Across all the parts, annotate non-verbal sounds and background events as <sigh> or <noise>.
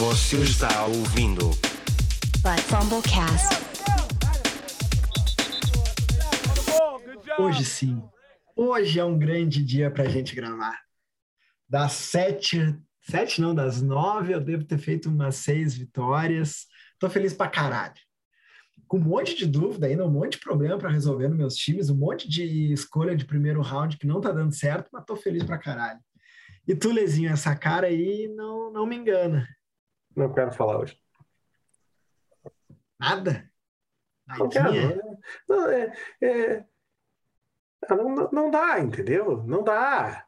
Você está ouvindo But Fumblecast. Hoje sim. Hoje é um grande dia para a gente gravar. Das sete, sete não, das nove, eu devo ter feito umas seis vitórias. Tô feliz pra caralho. Com um monte de dúvida ainda, um monte de problema para resolver nos meus times, um monte de escolha de primeiro round que não tá dando certo, mas tô feliz pra caralho. E tu, Lezinho, essa cara aí não, não me engana. Não quero falar hoje. Nada? Não quero. né? Não, é, é- ah, não, não- dá, entendeu? Não dá.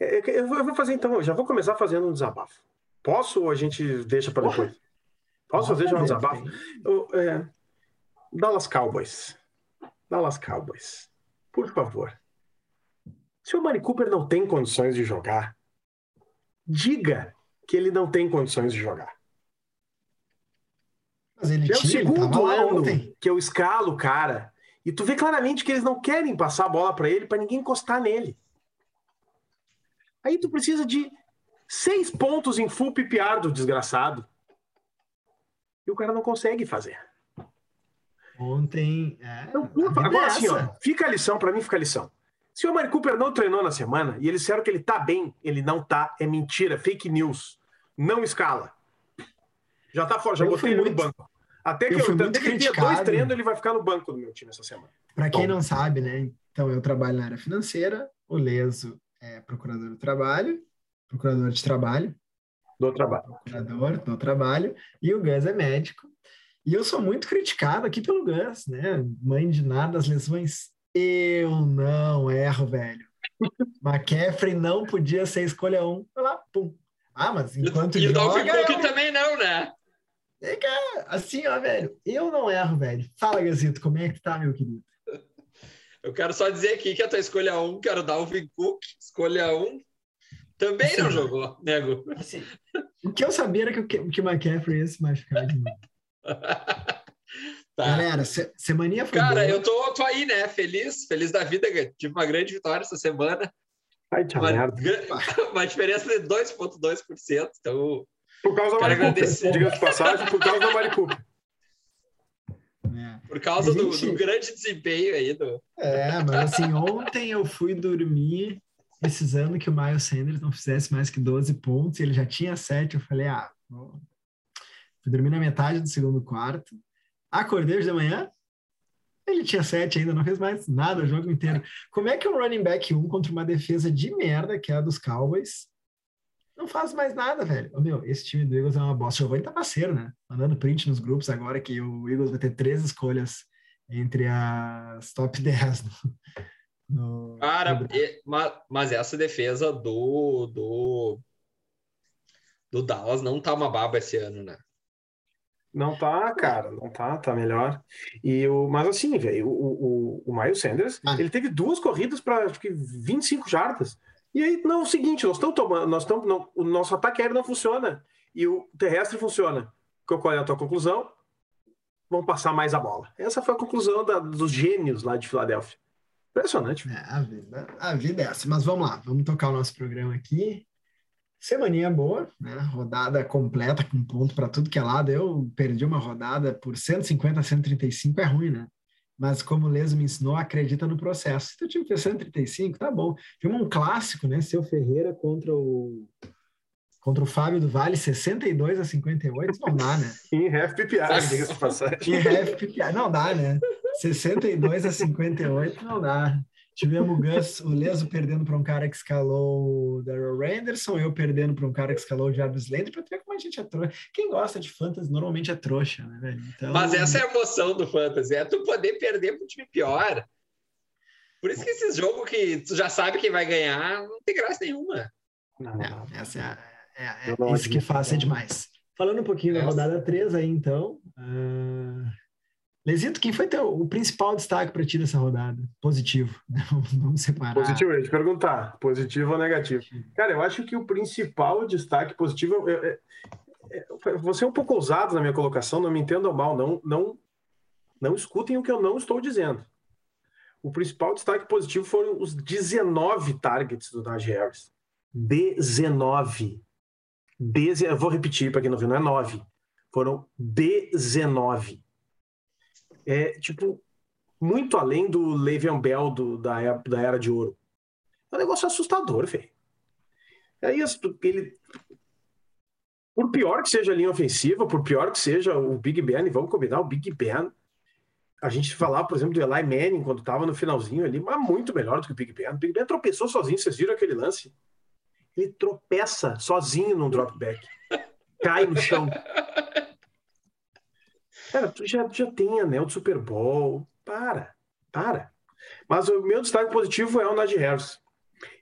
É, é eu vou fazer então, já vou começar fazendo um desabafo. Posso ou a gente deixa para depois? Posso fazer já um desabafo? Eu, é, Dallas Cowboys. Dallas Cowboys. Por favor. Se o Mari Cooper não tem condições de jogar, diga que ele não tem condições de jogar. Ele é o segundo ano ontem. que eu escalo o cara. E tu vê claramente que eles não querem passar a bola para ele para ninguém encostar nele. Aí tu precisa de seis pontos em full PPR do desgraçado. E o cara não consegue fazer. Ontem. É, Então, agora é assim, ó, essa. fica a lição, para mim fica a lição. Se o Amari Cooper não treinou na semana e eles disseram que ele tá bem, ele não tá, é mentira, fake news. Não escala. Já tá fora, já Eu botei ele no muito- banco. Até que eu eu, fui até muito que dois criticado. treinos, ele vai ficar no banco do meu time essa semana. Para quem não sabe, né? Então, eu trabalho na área financeira, o Leso é procurador do trabalho, procurador de trabalho, Do trabalho. procurador do trabalho, e o Gus é médico. E eu sou muito criticado aqui pelo Gus, né? Mãe de nada as lesões. Eu não erro, velho. McCaffrey não podia ser escolha um. Vai lá, pum. Ah, mas enquanto e o Dalvin joga... Cook eu- também não, né? É, cara, assim, ó, velho, eu não erro, velho. Fala, Gazito, como é que tá, meu querido? Eu quero só dizer aqui que a tua escolha 1, que era o Dalvin Cook, escolha 1, também não Assim, jogou, nego. Assim, o que eu sabia era que o, que- o McCaffrey ia se machucar de novo. <laughs> Tá. Galera, se, semaninha foi Cara, boa. eu tô, tô aí, né? Feliz, feliz da vida. Tive uma grande vitória essa semana. Ai, Uma, <laughs> uma diferença de 2,2%. Então, Por causa da Mari Cooper. Diga-se de passagem, por causa da Mari Cooper. né? por causa do, Gente. do grande desempenho aí do. É, mas assim, ontem eu fui dormir precisando que o Miles Sanders não fizesse mais que 12 pontos, e ele já tinha 7, eu falei, ah, vou... fui dormir na metade do segundo quarto, acordei hoje de manhã, ele tinha 7 ainda, não fez mais nada o jogo inteiro. Como é que um running back 1 contra uma defesa de merda, que é a dos Cowboys, não faz mais nada, velho? Ô, meu, esse time do Eagles é uma bosta. O Giovanni tá parceiro, né? Mandando print nos grupos agora que o Eagles vai ter três escolhas entre as top 10 no, no- Cara, no- e- ma- mas essa defesa do, do, do Dallas não tá uma baba esse ano, né? Não tá, cara, não tá, tá melhor. E o, mas assim, velho, o, o, o Miles Sanders, Ah. ele teve duas corridas para acho que 25 jardas. E aí, não, é o seguinte, nós estamos tomando, nós estamos, não, o nosso ataque aéreo não funciona e o terrestre funciona. Qual é a tua conclusão? Vamos passar mais a bola. Essa foi a conclusão da- dos gênios lá de Filadélfia. Impressionante. É, a vida, a vida é essa. Mas vamos lá, vamos tocar o nosso programa aqui. Semaninha boa, né? Rodada completa, com ponto para tudo que é lado. Eu perdi uma rodada por 150 a 135, é ruim, né? Mas como o Leso me ensinou, acredita no processo. Se teu time fez 135, tá bom. Tivemos um clássico, né? Seu Ferreira contra o contra o Fábio do Vale, 62 a 58, não dá, né? <laughs> Em half PPR, diga-se passagem. <laughs> E ref PPR, não dá, né? 62 a 58, não dá. Tivemos o Gus, o Leso perdendo para um cara que escalou o Daryl Randerson, eu perdendo para um cara que escalou o Jarvis Landry, para ver como a gente é trouxa. Quem gosta de fantasy normalmente é trouxa, né, velho? Então, Mas essa é a emoção do Fantasy, é tu poder perder pro time pior. Por isso que esses jogos que tu já sabe quem vai ganhar, não tem graça nenhuma. Não, não. É, essa é, a- é, é não isso que faz não. demais. Falando um pouquinho da rodada 3 aí, então. ah, Lesito, quem foi teu, o principal destaque para ti dessa rodada? Positivo, <laughs> né? Vamos- separar. Positivo, eu ia te perguntar, positivo ou negativo? Cara, eu acho que o principal destaque positivo. é- é- é- você é um pouco ousado na minha colocação, não me entendam mal, não, não, não escutem o que eu não estou dizendo. O principal destaque positivo foram os 19 targets do Najee Harris. 19. Deze... Eu vou repetir para quem não viu, não é 9. Foram 19. É, tipo, muito além do Le'Veon Bell do, da, era- da Era de Ouro. É um negócio assustador, velho. Aí as- ele... Por pior que seja a linha ofensiva, por pior que seja o Big Ben, e vamos combinar, o Big Ben, a gente falava, por exemplo, do Eli Manning, quando estava no finalzinho ali, mas muito melhor do que o Big Ben. O Big Ben tropeçou sozinho, vocês viram aquele lance? Ele tropeça sozinho num drop back. Cai no chão. <laughs> Cara, tu já, já tem anel do Super Bowl. Para, para. Mas o meu destaque positivo é o Najee Harris.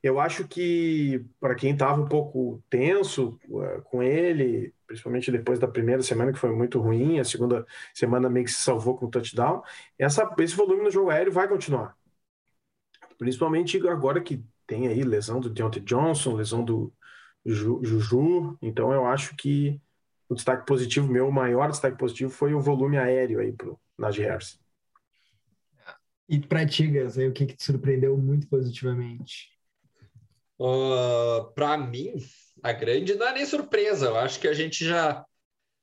Eu acho que, para quem estava um pouco tenso uh, com ele, principalmente depois da primeira semana, que foi muito ruim, a segunda semana meio que se salvou com o touchdown, essa, esse volume no jogo aéreo vai continuar. Principalmente agora que tem aí lesão do Deontay Johnson, lesão do Ju- Juju. Então eu acho que o destaque positivo, meu maior destaque positivo foi o volume aéreo aí pro Najee Harris. E pra ti, Gus, aí o que que te surpreendeu muito positivamente? para mim, a grande não é nem surpresa. Eu acho que a gente já,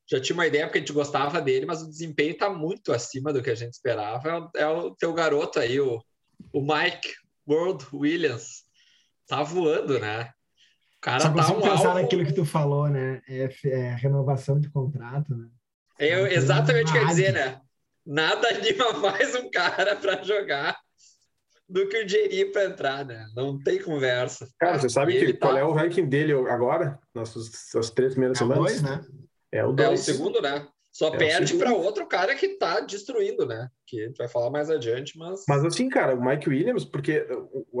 já tinha uma ideia porque a gente gostava dele, mas o desempenho está muito acima do que a gente esperava. É o, é o teu garoto aí, o, o Mike World Williams. Tá voando, né? Cara Só tá consigo um pensar alvo. naquilo que tu falou, né? É, é renovação de contrato, né? Eu, exatamente o que eu ia dizer, né? Nada anima <laughs> mais um cara para jogar do que o Jerry para entrar, né? Não tem conversa. Cara, você sabe que, ele qual tá- é o ranking dele agora? Nas suas três primeiras É semanas? dois, né? É o É o 2. segundo, né? Só É perde segundo. para outro cara que tá destruindo, né? Que a gente vai falar mais adiante, mas. Mas assim, cara, o Mike Williams, porque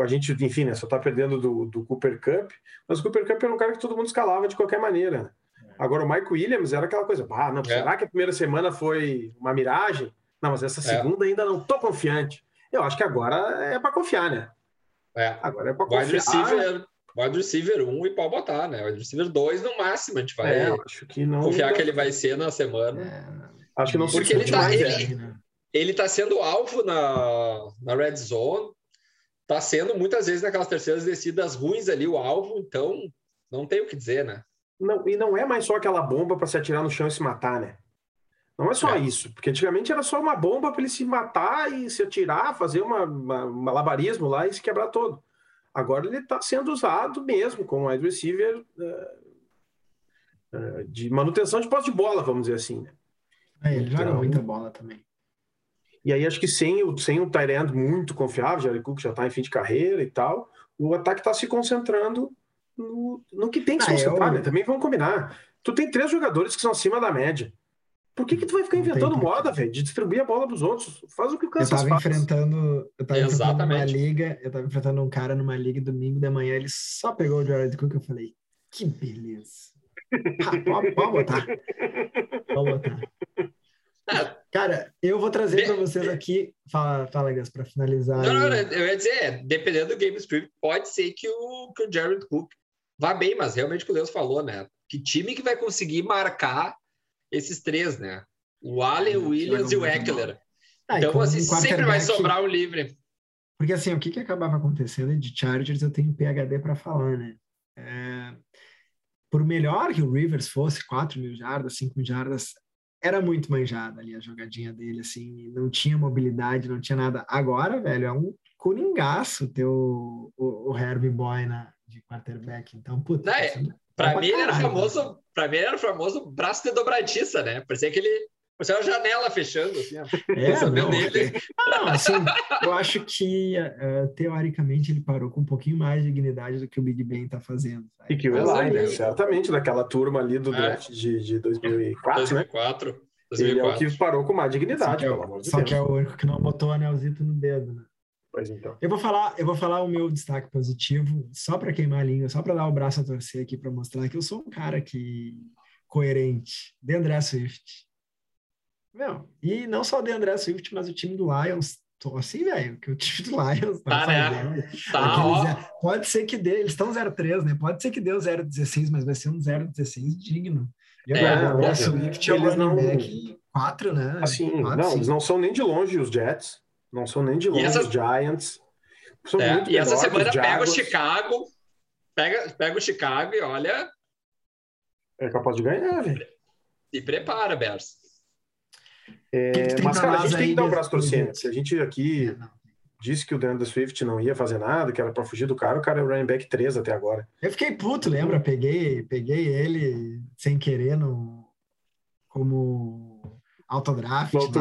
a gente, enfim, né, só tá perdendo do, do Cooper Cup, mas o Cooper Cup era um cara que todo mundo escalava de qualquer maneira. né? Agora, o Mike Williams era aquela coisa, ah, não, É. será que a primeira semana foi uma miragem? Não, mas essa É. segunda ainda não tô confiante. Eu acho que agora é para confiar, né? É. Agora é para Wide confiar. receiver, wide receiver 1 e pode botar, né? Wide receiver 2 no máximo, a gente vai É, acho que não. confiar que ele vai ser na semana. É, Acho que não se Porque ele tá- ele- né? Ele tá sendo alvo na, na red zone, tá sendo muitas vezes naquelas terceiras descidas ruins ali o alvo, então não tem o que dizer, né? Não, e não é mais só aquela bomba para se atirar no chão e se matar, né? Não é só É. isso, porque antigamente era só uma bomba para ele se matar e se atirar, fazer uma, uma- um malabarismo lá e se quebrar todo. Agora ele está sendo usado mesmo como wide receiver eh, eh, de manutenção de posse de bola, vamos dizer assim. né? É, ele joga Então- muita bola também. E aí acho que sem o, sem o end muito confiável, Jared Cook já está em fim de carreira e tal, o ataque está se concentrando no, no que tem que se Ah, concentrar, eu- né? Também vamos combinar. Tu tem três jogadores que são acima da média. Por que, que tu vai ficar inventando moda, velho, de distribuir a bola pros outros? Faz o que o Eu Kansas tava faz. enfrentando, eu tava enfrentando uma Exatamente. liga, eu tava enfrentando um cara numa liga domingo de manhã, ele só pegou o Jared Cook, eu falei, que beleza. <laughs> Ah, pode, pode botar. Pode botar. Ah. Cara, eu vou trazer para vocês aqui, fala, fala Gus, para finalizar. Não, não, não, eu ia dizer, dependendo do game script, pode ser que o, que o Jared Cook vá bem, mas realmente o que o Deus falou, né? Que time que vai conseguir marcar esses três, né? O Allen, o Williams e o Eckler. Ah, Então, como assim, um sempre vai sobrar um livre. Porque assim, o que, que acabava acontecendo de Chargers, eu tenho PHD para falar, né? É, por melhor que o Rivers fosse, 4 mil jardas, 5 mil jardas, era muito manjada ali a jogadinha dele, assim, não tinha mobilidade, não tinha nada. Agora, velho, é um coringaço ter o, o, o Herbie Boy na, de quarterback. Então, puta, Não, é- sendo- Pra pra mim, ele era famoso, pra mim, ele era famoso braço de dobradiça, né? Parecia que ele. Parecia uma janela fechando, assim, ó. É, não, dele. não, assim, eu acho que eh, teoricamente ele parou com um pouquinho mais de dignidade do que o Big Ben tá fazendo. sabe? E que o Eli, né? Certamente, daquela turma ali do É. draft de, de 2004, né? 2004. Ele é o 2004. que parou com mais Só dignidade, é, pelo o- amor de só Deus. que é o único que não botou o anelzito no dedo, né? Pois então. Eu vou falar, eu vou falar o meu destaque positivo, só para queimar a língua, só para dar o braço a torcer aqui para mostrar que eu sou um cara que coerente, de André Swift. Meu, e não só o de André Swift, mas o time do Lions, tô assim, velho, que o time do Lions tá, Tá, né? fazendo. Tá, Aquele ó. ze- Pode ser que dê, eles estão 0-3, né? Pode ser que dê o 0-16, mas vai ser um 0-16 digno. E É, agora, o André óbvio. Swift é o Eles running não- back 4, né? Assim, Quatro, não, cinco. eles não são nem de longe os Jets, não são nem de longe essa- os Giants. São É, muito e essa semana os pega o. Chicago, pega, pega o Chicago e olha. É capaz de ganhar, velho. Se prepara, Bers. É, mas, cara, a gente tem que dar um braço torcendo. projeto? Se a gente aqui É, disse que o DeAndre Swift não ia fazer nada, que era pra fugir do cara, o cara é o running back 3 até agora. Eu fiquei puto, lembra? Peguei, peguei ele sem querer no, como autodraft. No auto-.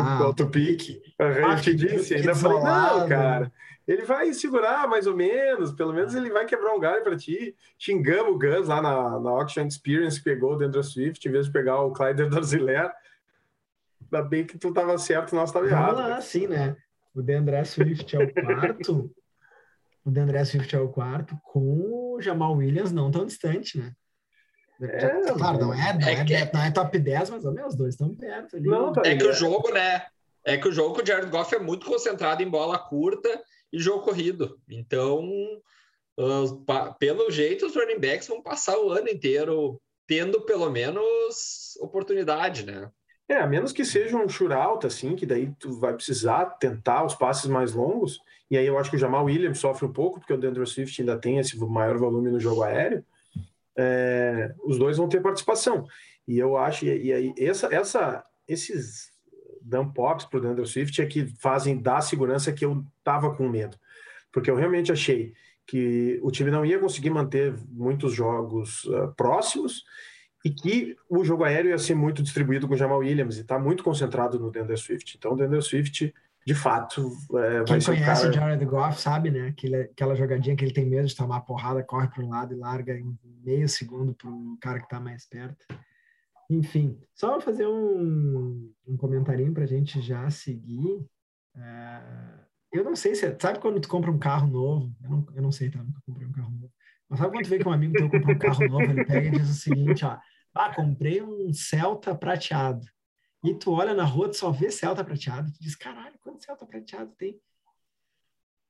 Aham, Ah, eu te disse, ainda falei, não, desolado. cara, ele vai segurar mais ou menos, pelo menos ele vai quebrar um galho pra ti. Xingamos o Gus lá na, na Auction Experience, pegou o DeAndre Swift, em vez de pegar o Clyde <laughs> Darziler. Ainda bem que tu tava certo, nós tava errado. Vamos lá, cara. assim, né? O Deandre Swift é o quarto. <laughs> o Deandre Swift é o quarto, com o Jamal Williams não tão distante, né? É, claro, não é, não é, é que- não é top 10, mas meu, os dois estão perto ali. Não, tá É que o jogo, né? É que o jogo com o Jared Goff é muito concentrado em bola curta e jogo corrido. Então, os- pa- pelo jeito, os running backs vão passar o ano inteiro tendo pelo menos oportunidade, né? É, a menos que seja um shootout, assim, que daí tu vai precisar tentar os passes mais longos. E aí eu acho que o Jamal Williams sofre um pouco, porque o DeAndre Swift ainda tem esse maior volume no jogo aéreo. É, os dois vão ter participação. E eu acho, e, aí, essa, essa, esses dump pops para o DeAndre Swift é que fazem dar a segurança que eu tava com medo. Porque eu realmente achei que o time não ia conseguir manter muitos jogos ah, próximos e que o jogo aéreo ia ser muito distribuído com o Jamal Williams e está muito concentrado no DeAndre Swift. Então, o Swift, de fato, é, Quem ser o conhece cara... o Jared Goff sabe, né? Aquele, aquela jogadinha que ele tem medo de tomar a porrada, corre para um lado e larga em meio segundo para o cara que está mais perto. Enfim, só fazer um, um comentarinho para a gente já seguir. É, eu não sei se. Sabe quando tu compra um carro novo? Eu não, eu não sei, tá? Nunca comprei um carro novo. Mas sabe quando tu vê que um amigo teu comprou um carro novo, ele pega e diz o seguinte: ó, ah, comprei um Celta prateado. E tu olha na rua, tu só vê Celta prateado. Tu diz, caralho, quanto Celta prateado tem?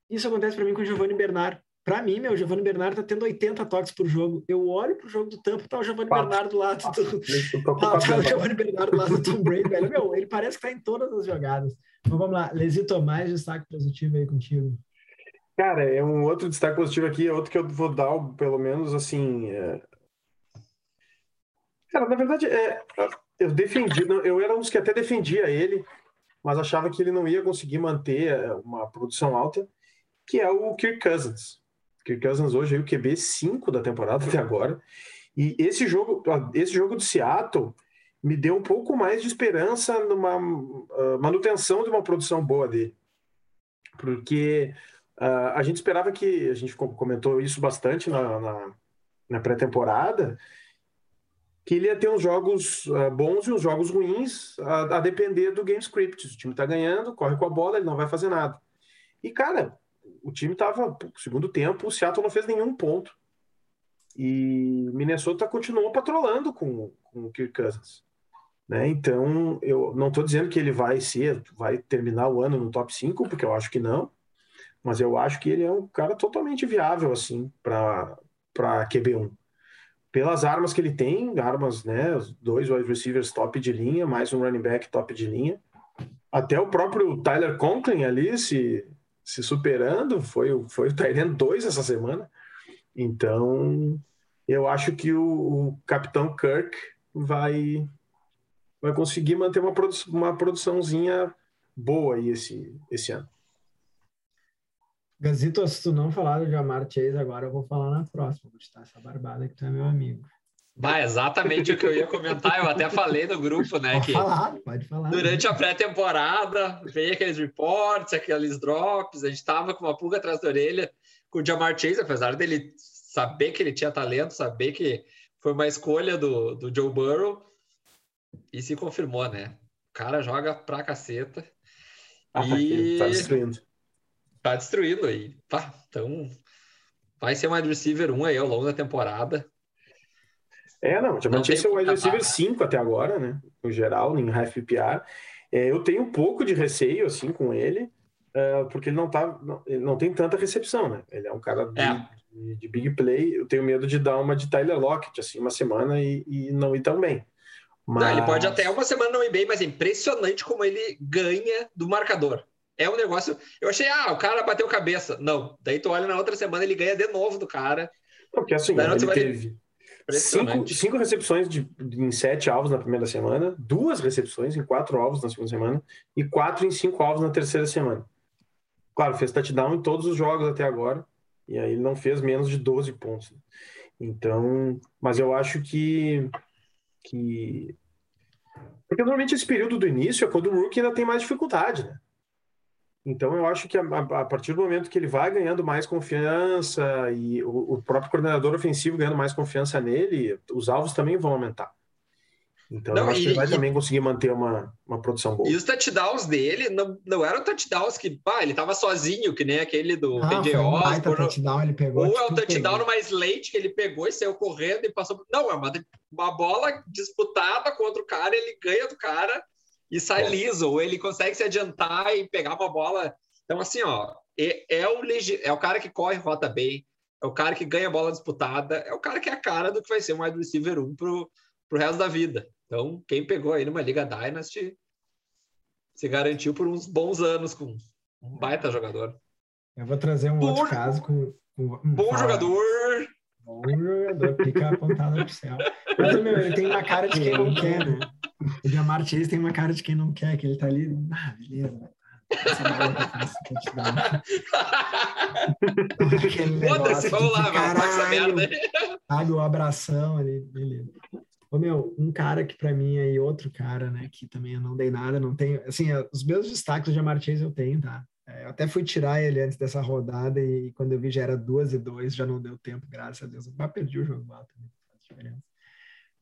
Isso acontece para mim com o Giovanni Bernard. Para mim, meu, o Giovanni Bernard tá tendo 80 toques por jogo. Eu olho pro jogo do Tampa, tá o Giovanni Quatro. Bernard do lado do, tá, <laughs> tá o. Giovanni Bernard do lado do Tom Brady, velho. Meu, ele parece que tá em todas as jogadas. Mas vamos lá, Lesito, mais destaque positivo aí contigo. Cara, é um outro destaque positivo aqui, é outro que eu vou dar, pelo menos, assim... é- Cara, na verdade, é, eu defendi, eu era um dos que até defendia ele, mas achava que ele não ia conseguir manter é, uma produção alta, que é o Kirk Cousins. Kirk Cousins hoje é o QB 5 da temporada até agora, e esse jogo, esse jogo de Seattle me deu um pouco mais de esperança numa ah, manutenção de uma produção boa dele. Porque ah, a gente esperava que, a gente com- comentou isso bastante na, na, na pré-temporada, que ele ia ter uns jogos ah, bons e uns jogos ruins, a, a depender do game script. O time tá ganhando, corre com a bola, ele não vai fazer nada. E, cara, o time tava, segundo tempo, o Seattle não fez nenhum ponto. E Minnesota continuou patrolando com, com o Kirk Cousins. Né? Então, eu não estou dizendo que ele vai ser, vai terminar o ano no top 5, porque eu acho que não, mas eu acho que ele é um cara totalmente viável assim para QB1. Pelas armas que ele tem, armas, né, dois wide receivers top de linha, mais um running back top de linha. Até o próprio Tyler Conklin ali se, se superando, foi, foi o Tyrant 2 essa semana. Então, eu acho que o, o Capitão Kirk vai vai conseguir manter uma, produ uma produçãozinha boa aí esse, esse ano. Gazito, se tu não falar do Jamar Chase agora, eu vou falar na próxima. Vou te dar essa barbada que tu é meu amigo. Bah, exatamente o que eu ia comentar. Eu até falei no grupo, né? Pode Que falar, pode falar. durante a pré-temporada veio aqueles reports, aqueles drops. A gente tava com uma pulga atrás da orelha com o Jamar Chase, apesar dele saber que ele tinha talento, saber que foi uma escolha do, do Joe Burrow. E se confirmou, né? O cara joga pra caceta. Ah, E- tá destruindo. Tá destruindo aí. Pá, então, vai ser um wide receiver 1 aí ao longo da temporada. É, não, tem é o wide receiver barra. 5 até agora, né? No geral, em PPR. É, eu tenho um pouco de receio, assim, com ele, é, porque ele não, tá, não, ele não tem tanta recepção, né? Ele é um cara de, É. de- de big play. Eu tenho medo de dar uma de Tyler Lockett, assim, uma semana e, e não ir tão bem. Não, ele pode Mas- até uma semana não ir bem, mas é impressionante como ele ganha do marcador. É um negócio. Eu achei, ah, o cara bateu cabeça. Não. Daí tu olha na outra semana, ele ganha de novo do cara. Porque assim, ele outra teve. Cinco, cinco recepções de, em sete alvos na primeira semana, duas recepções em quatro alvos na segunda semana e quatro em cinco alvos na terceira semana. Claro, fez touchdown em todos os jogos até agora, e aí ele não fez menos de 12 pontos. Então, mas eu acho que, que... Porque normalmente esse período do início é quando o rookie ainda tem mais dificuldade, né? Então eu acho que a, a- partir do momento que ele vai ganhando mais confiança e o, o próprio coordenador ofensivo ganhando mais confiança nele, os alvos também vão aumentar. Então Não, eu acho e- que ele vai e- também conseguir manter uma, uma produção boa. E os touchdowns dele não, não eram touchdowns que, pá, ele tava sozinho, que nem aquele do Ah, TJ um Osborne. ele pegou. Ou é um tipo, touchdown pegou. numa slate que ele pegou e saiu correndo e passou. Não, é uma, uma bola disputada contra o cara, ele ganha do cara e sai É. liso. Ou ele consegue se adiantar e pegar uma bola. Então, assim, ó, é, é o, legi- é o cara que corre rota bem, é o cara que ganha bola disputada, é o cara que é a cara do que vai ser um wide receiver 1 pro, pro resto da vida. Então, quem pegou aí numa Liga Dynasty se garantiu por uns bons anos com um baita jogador. Eu vou trazer um Bom- outro caso com. com hum, Bom fala. jogador. Bom jogador, pica apontada pro céu. Mas, meu, ele tem uma cara de <laughs> quem não quer, né? O Jamar Chase tem uma cara de quem não quer, que ele tá ali. Ah, beleza. Touchdown. <laughs> Aquele Foda-se, vamos de lá, faz essa merda aí. Sabe, o abração ali, beleza. Ô, meu, um cara que pra mim aí, outro cara, né, que também eu não dei nada, não tenho, assim, é, os meus destaques do Jamar Chase eu tenho, tá? É, eu até fui tirar ele antes dessa rodada e quando eu vi já era duas e dois, já não deu tempo, graças a Deus. Eu quase perdi o jogo lá também, faz diferença.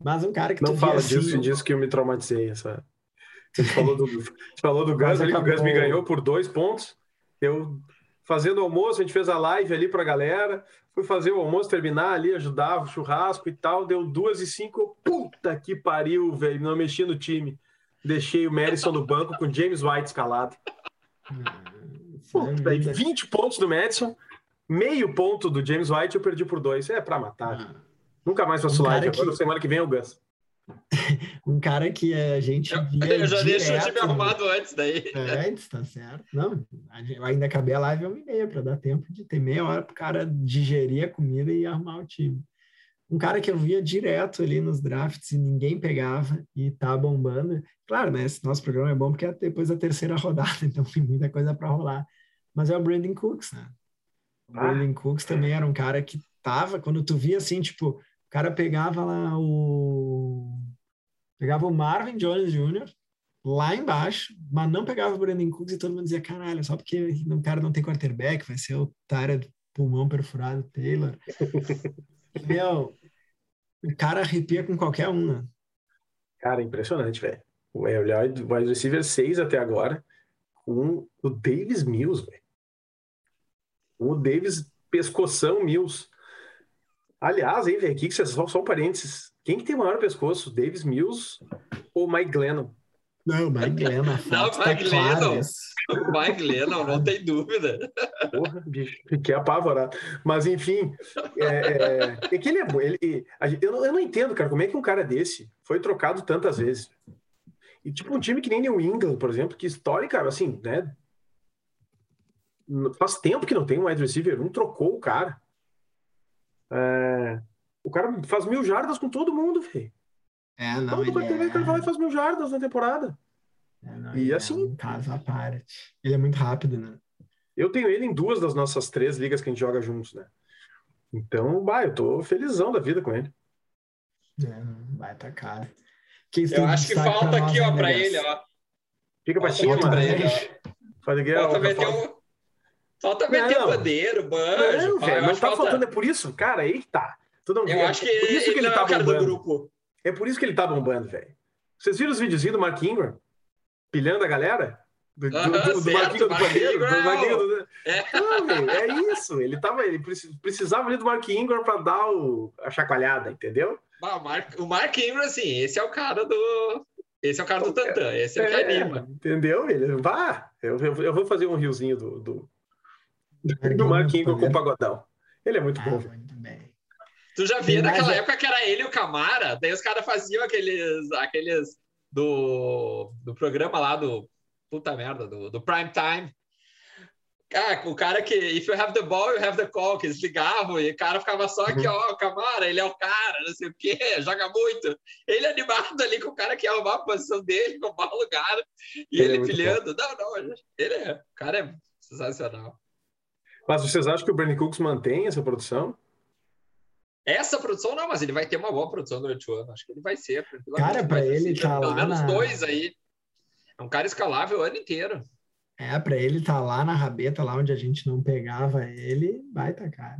Mas um cara que Não fala via assim, disso, disso que eu me traumatizei. Essa... Você falou do, <laughs> você falou do Gus, ali, que o Gus me ganhou por dois pontos. Eu, fazendo almoço, a gente fez a live ali pra galera. Fui fazer o almoço, terminar ali, ajudava o churrasco e tal. Deu duas e cinco. Puta que pariu, velho. Não mexi no time. Deixei o Madison no banco com James White escalado. Ah, isso Pô, é velho, vida. 20 pontos do Madison, meio ponto do James White, eu perdi por dois. É pra matar. Ah, Nunca mais faço Um live. Agora, que- semana que vem é o Gus. <laughs> um cara que a gente via Eu já deixo o direto, time arrumado antes daí. É, antes, tá certo. Não, ainda acabei a live uma e meia para dar tempo de ter meia hora para o cara digerir a comida e arrumar o time. Um cara que eu via direto ali nos drafts e ninguém pegava e tá bombando. Claro, né? Esse nosso programa é bom porque é depois da terceira rodada, <laughs> então tem muita coisa para rolar. Mas é o Brandon Cooks, né? O Ah. Brandon Cooks também era um cara que tava, quando tu via assim, tipo, o cara pegava lá o. Pegava o Marvin Jones Jr., lá embaixo, mas não pegava o Brandon Cooks e todo mundo dizia, caralho, só porque o cara não tem quarterback, vai ser o Tyra pulmão perfurado Taylor. <laughs> Meu, o cara arrepia com qualquer um, né? Cara, impressionante, velho. O wide receiver 6 até agora, com o Davis Mills, velho. O Davis pescoção Mills. Aliás, aí, velho, aqui que vocês só, só um parênteses. Quem que tem maior pescoço, Davis Mills ou Mike Glennon? Não, Mike Glennon, <laughs> Não, tá Mike Glennon. <laughs> Mike Lennon, não tem dúvida. Porra, bicho, fiquei apavorado. Mas, enfim, é, é, é que ele é bom. Ele, eu, não, eu não entendo, cara, como é que um cara desse foi trocado tantas vezes. E, tipo, um time que nem New England, por exemplo, que histórica, assim, né? Faz tempo que não tem um wide receiver, um trocou o cara. É, o cara faz mil jardas com todo mundo, velho. É, não, Todo ele o cara vai e é... faz mil jardas na temporada. é, não, E é assim- um caso à parte. Ele é muito rápido, né? Eu tenho ele em duas das nossas três ligas que a gente joga juntos, né? Então, bah, eu tô felizão da vida com ele. É, vai tá cara. Quem Eu acho que falta aqui, ó, pra ele, ó. Fica pra cima, pra mano. ele. Falta é meter um. Falta meter Não. bandeiro, banjo. Não, velho, não tá que faltando, falta- é por isso, cara, aí que tá. Não Eu vê, acho que é por isso que ele ele não tá é o bombando. É por isso que ele tá bombando, velho. Vocês viram os videozinhos do Mark Ingram? Pilhando a galera? Do, do, do, do Mark Ingram do Mark Pandeiro? Do. Mark Ingram. É. Não, é isso. Ele, tava, ele precis- precisava ali do Mark Ingram pra dar o, a chacoalhada, entendeu? Ah, o, Mark, o Mark Ingram, assim, esse é o cara do. Esse é o cara do Tantan, esse é o que anima. Entendeu? Ele, vá, eu, eu, eu vou fazer um riozinho do, do, do Ingram com o pagodão. Ele é muito Ah, bom, muito bem. Tu já Tem via naquela época que era ele e o Camara, daí os caras faziam aqueles, aqueles do, do programa lá do. Puta merda, do, do Prime Time. Ah, o cara que, if you have the ball, you have the call, que eles ligavam e o cara ficava só aqui, ó, Camara, ele é o cara, não sei o quê, joga muito. Ele animado ali com o cara que ia arrumar a posição dele, roubar o lugar, e ele, Ele é pilhando. Não, não, ele é, o cara é sensacional. Mas vocês acham que o Brandon Cooks mantém essa produção? Essa produção não, mas ele vai ter uma boa produção durante o ano. Acho que ele vai ser. Cara, pra Mas, ele assim, tá Pelo lá menos na- dois aí. É um cara escalável o ano inteiro. É, pra ele tá lá na rabeta, lá onde a gente não pegava ele, vai tá cara.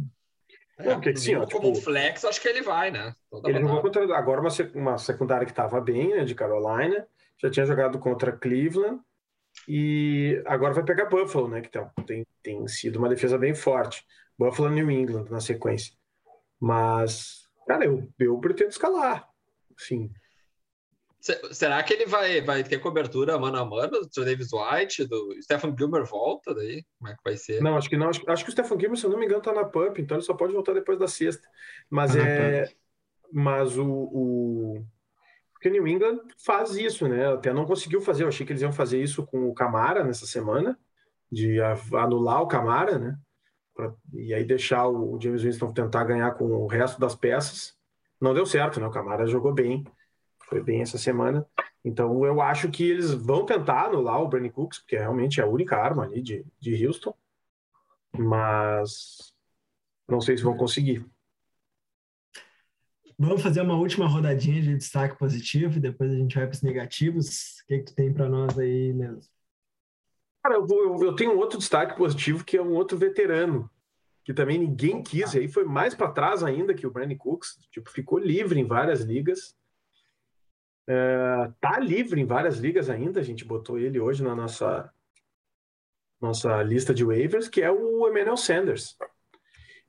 É, porque assim, ó, como tipo- um flex, acho que ele vai, né? Toda Ele jogou contra agora uma, uma secundária que estava bem, né, de Carolina. Já tinha jogado contra Cleveland e agora vai pegar Buffalo, né, que tem, tem, tem sido uma defesa bem forte. Buffalo e New England na sequência. Mas, cara, eu, eu pretendo escalar. Sim. Se- Será que ele vai, vai ter cobertura mano a mano do Davis White, do Stephen Gilmer volta daí? Como é que vai ser? Não, acho que não. Acho, acho que o Stephen Gilmer, se eu não me engano, tá na PUP, então ele só pode voltar depois da sexta. Mas Tá é. Mas o, o. Porque New England faz isso, né? Até não conseguiu fazer. Eu achei que eles iam fazer isso com o Camara nessa semana, de anular o Camara, né? Pra- e aí deixar o James Winston tentar ganhar com o resto das peças. Não deu certo, né? O Camara jogou bem, foi bem essa semana. Então eu acho que eles vão tentar anular o Bernie Cooks, porque realmente é a única arma ali de, de Houston. Mas não sei se vão conseguir. Vamos fazer uma última rodadinha de destaque positivo e depois a gente vai para os negativos. O que, que tu tem para nós aí, Leandro? Cara, eu, vou- eu- tenho um outro destaque positivo que é um outro veterano, que também ninguém quis, e aí foi mais para trás ainda que o Brandon Cooks, tipo, ficou livre em várias ligas. É, tá livre em várias ligas ainda, a gente botou ele hoje na nossa nossa lista de waivers, que é o Emmanuel Sanders.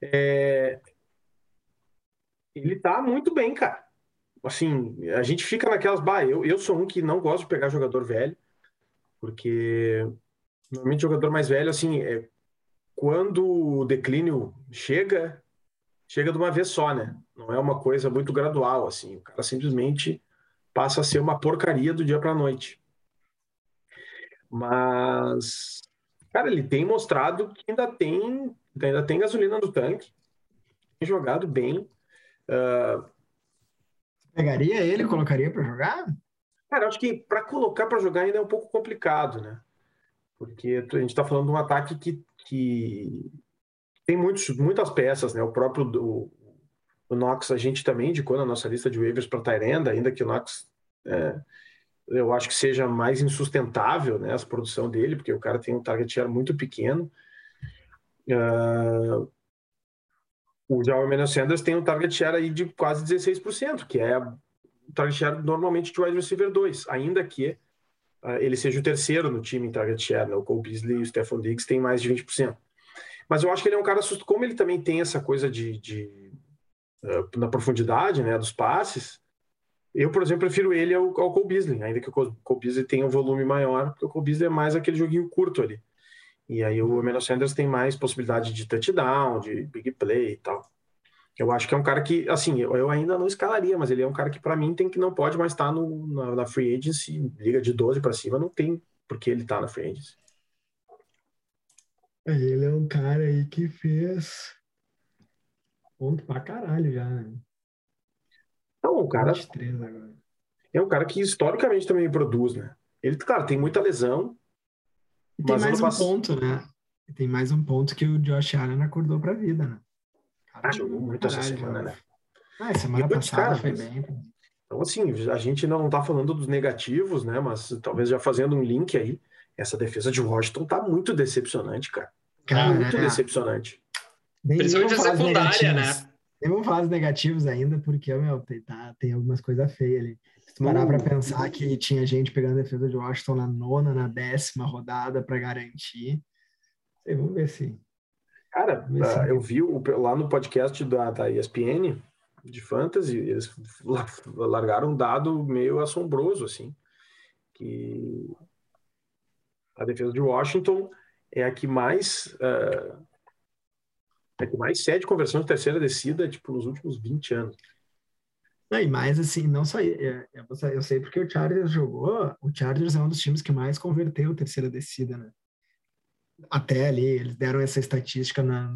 É, ele tá muito bem, cara. Assim, a gente fica naquelas, bah, eu, eu sou um que não gosto de pegar jogador velho, porque Normalmente, jogador mais velho, assim, é, quando o declínio chega, chega de uma vez só, né? Não é uma coisa muito gradual, assim. O cara simplesmente passa a ser uma porcaria do dia para noite. Mas, cara, ele tem mostrado que ainda tem, ainda tem gasolina no tanque, tem jogado bem. Ah, Pegaria ele, colocaria para jogar? Cara, acho que para colocar para jogar ainda é um pouco complicado, né? Porque a gente está falando de um ataque que, que tem muitos, muitas peças, né? O próprio do, o Knox a gente também indicou na nossa lista de waivers para Tyrenda, ainda que o Knox é, eu acho que seja mais insustentável, né? A produção dele, porque o cara tem um target share muito pequeno. Ah, o João Emmanuel Sanders tem um target share aí de quase 16%, que é o target share normalmente de wide receiver 2, ainda que uh, ele seja o terceiro no time em target share, né? o Cole Beasley e o Stephon Diggs têm mais de 20%. Mas eu acho que ele é um cara, como ele também tem essa coisa de, de uh, na profundidade né, dos passes, eu, por exemplo, prefiro ele ao, ao Cole Beasley, ainda que o Cole Beasley tenha um volume maior, porque o Cole Beasley é mais aquele joguinho curto ali. E aí o Emmanuel Sanders tem mais possibilidade de touchdown, de big play e tal. Eu acho que é um cara que, assim, eu, ainda não escalaria, mas ele é um cara que para mim tem que não pode mais estar no, na, na free agency, liga de 12 para cima, não tem porque ele tá na free agency. Ele é um cara aí que fez ponto pra caralho já, né? Então, o cara 23 agora. é um cara que historicamente também produz, né? Ele, cara, tem muita lesão. E tem Mas mais um pass- ponto, né? E tem mais um ponto que o Josh Allen acordou pra vida, né? Cara, Ah, jogou muito essa semana, né? Ah, semana passada foi bem. Então, assim, a gente não tá falando dos negativos, né? Mas talvez já fazendo um link aí, essa defesa de Washington tá muito decepcionante, cara. Cara, muito é. decepcionante. Principalmente a secundária, negativos. né? Nem vamos falar dos negativos ainda, porque, meu, tem, tá, tem algumas coisas feias ali. Se tu parar Uh. pra pensar que tinha gente pegando a defesa de Washington na nona, na décima rodada pra garantir. Sei, vamos ver se. Cara, ver se- ah, eu vi o- lá no podcast da, da ESPN de Fantasy, eles la- largaram um dado meio assombroso, assim, que a defesa de Washington é a que mais ah, é mais cede conversão de terceira descida, tipo, nos últimos 20 anos. Não, e mais assim, não só. é, é, você- eu sei porque o Chargers jogou. O Chargers é um dos times que mais converteu terceira descida, né? até ali, eles deram essa estatística na,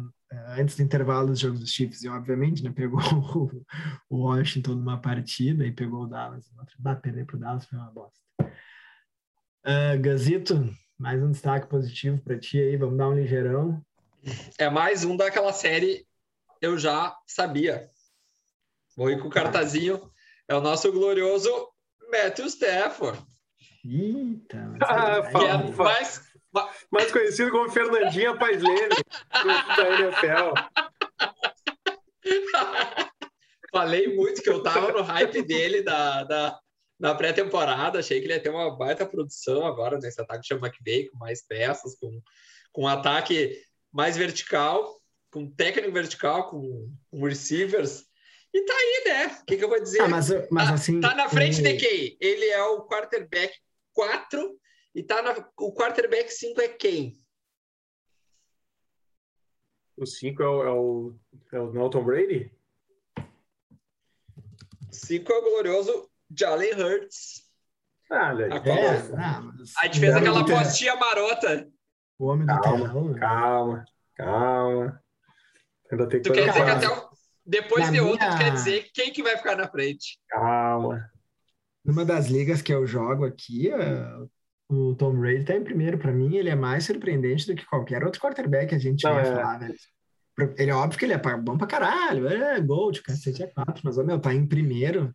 antes do intervalo dos jogos dos Chiefs, e obviamente, né, pegou <laughs> o, o Washington numa partida e pegou o Dallas. Bah, perder para o Dallas foi uma bosta. Uh, Gazito, mais um destaque positivo para ti aí, vamos dar um ligeirão. É mais um daquela série eu já sabia. Vou ir com o cartazinho. É o nosso glorioso Matthew Stafford. Eita, Ah, Que é mais, Mais conhecido como Fernandinha Paz Leme, da NFL. <laughs> Falei muito que eu tava no hype dele da, da, na pré-temporada. Achei que ele ia ter uma baita produção agora nesse ataque de McVay, com mais peças, com, com um ataque mais vertical, com técnico vertical, com, com receivers. E tá aí, né? O que, que eu vou dizer? Ah, mas, mas tá, assim. tá na frente ele- de quem? Ele é o quarterback 4 e tá na, o quarterback 5 é quem? O 5 é o, é o, é o é o Tom Brady? 5 é o glorioso Jalen Hurts. Ah, A aí. qual- É, ah, mas A gente fez homem aquela do terrão- postinha marota. O homem do Calma, terrão. né? Calma, calma. Ainda tem Tu coisa quer dizer que até falar. o... depois Na de outro, tu minha- quer dizer quem que vai ficar na frente? Calma. Numa das ligas que eu jogo aqui, ah, o Tom Brady está em primeiro. Para mim, ele é mais surpreendente do que qualquer outro quarterback que a gente Não, ia é. falar, velho. Ele é óbvio que ele é bom pra caralho, é gol, de cacete é quatro, mas, ô, meu, tá em primeiro.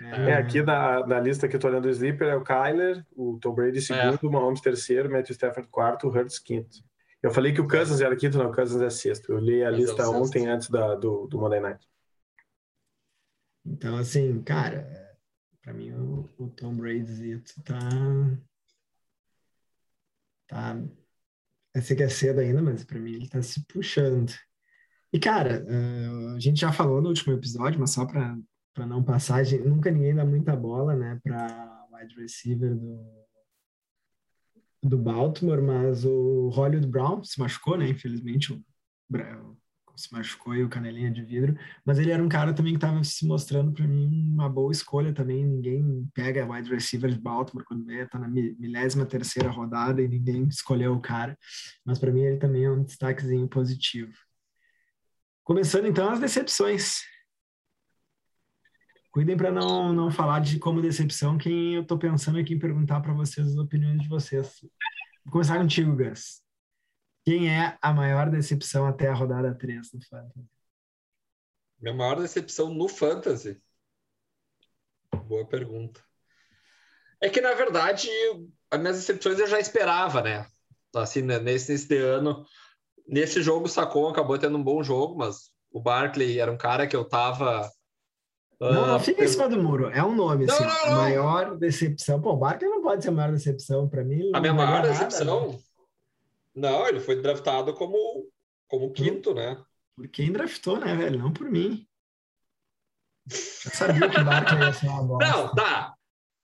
É, aqui da, da lista que eu tô olhando o Sleeper é o Kyler, o Tom Brady segundo, o Mahomes terceiro, Matthew Stafford quarto, o Hurts quinto. Eu falei que o Cousins era quinto, não, o Cousins é sexto. Eu li a Mas é o lista sexto. ontem antes da, do, do Monday Night. Então, assim, cara, pra mim o, o Tom Brady tá. Tá. Eu sei que é cedo ainda, mas pra mim ele tá se puxando. E, cara, eh, a gente já falou no último episódio, mas só pra, pra não passar, gente- nunca ninguém dá muita bola, né, pra wide receiver do, do Baltimore, mas o Hollywood Brown se machucou, né, infelizmente, o Bra- se machucou e o canelinha de vidro. Mas ele era um cara também que estava se mostrando para mim uma boa escolha também. Ninguém pega wide receiver de Baltimore quando vê, tá na mi- milésima terceira rodada e ninguém escolheu o cara. Mas para mim ele também é um destaquezinho positivo. Começando então as decepções. Cuidem para não, não falar de como decepção quem eu tô pensando aqui em perguntar para vocês as opiniões de vocês. Vou começar contigo, Gus. Quem é a maior decepção até a rodada 3 do Fantasy? Minha maior decepção no Fantasy? Boa pergunta. É que, na verdade, as minhas decepções eu já esperava, né? Assim, né, nesse, nesse ano, nesse jogo, o Sacon acabou tendo um bom jogo, mas o Barkley era um cara que eu tava. Não, ah, não fica em cima do muro. É um nome, Não, assim. não, não. maior decepção. Pô, o Barkley não pode ser a maior decepção. Para mim, A minha maior nada, decepção? né? Não, ele foi draftado como, como quinto, né? Por quem draftou, né, velho? Não por mim. Já sabia que o Barkley ia ser uma bosta. Não, tá.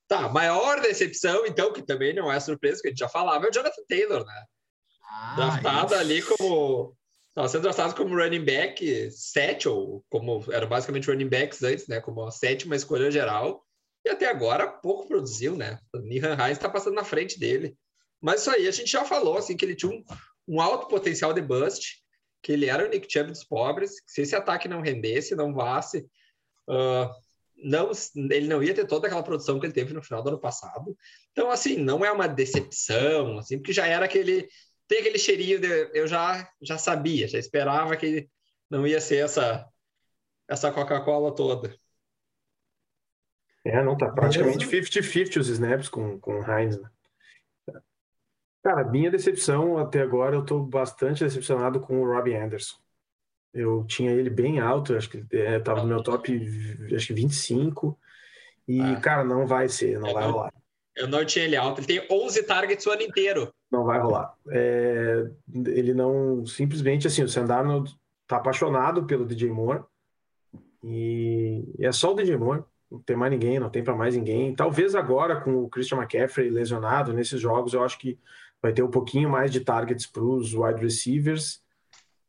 Tá, maior decepção, então, que também não é surpresa, que a gente já falava, é o Jonathan Taylor, né? Ah, draftado isso. ali como. Estava sendo draftado como running back 7, ou como eram basicamente running backs antes, né? Como a sétima escolha geral. E até agora pouco produziu, né? O Nihan Hines está passando na frente dele. Mas isso aí a gente já falou, assim, que ele tinha um, um alto potencial de bust, que ele era o Nick Chubb dos pobres, que se esse ataque não rendesse, não vasse, ah, não, ele não ia ter toda aquela produção que ele teve no final do ano passado. Então, assim, não é uma decepção, assim, porque já era aquele tem aquele cheirinho de eu já já sabia, já esperava que não ia ser essa essa Coca-Cola toda. É, não, tá praticamente Beleza. 50-50 os snaps com, com o Heinz, né? Cara, minha decepção até agora, eu tô bastante decepcionado com o Robbie Anderson. Eu tinha ele bem alto, acho que é, tava no meu top, acho que 25. E, Ah. cara, não vai ser, não É, vai rolar. Eu não tinha ele alto, ele tem 11 targets o ano inteiro. Não vai rolar. É, ele não. Simplesmente assim, o Sandarnold tá apaixonado pelo DJ Moore. E é só o DJ Moore. Não tem mais ninguém, não tem para mais ninguém. Talvez agora, com o Christian McCaffrey lesionado nesses jogos, eu acho que vai ter um pouquinho mais de targets para os wide receivers.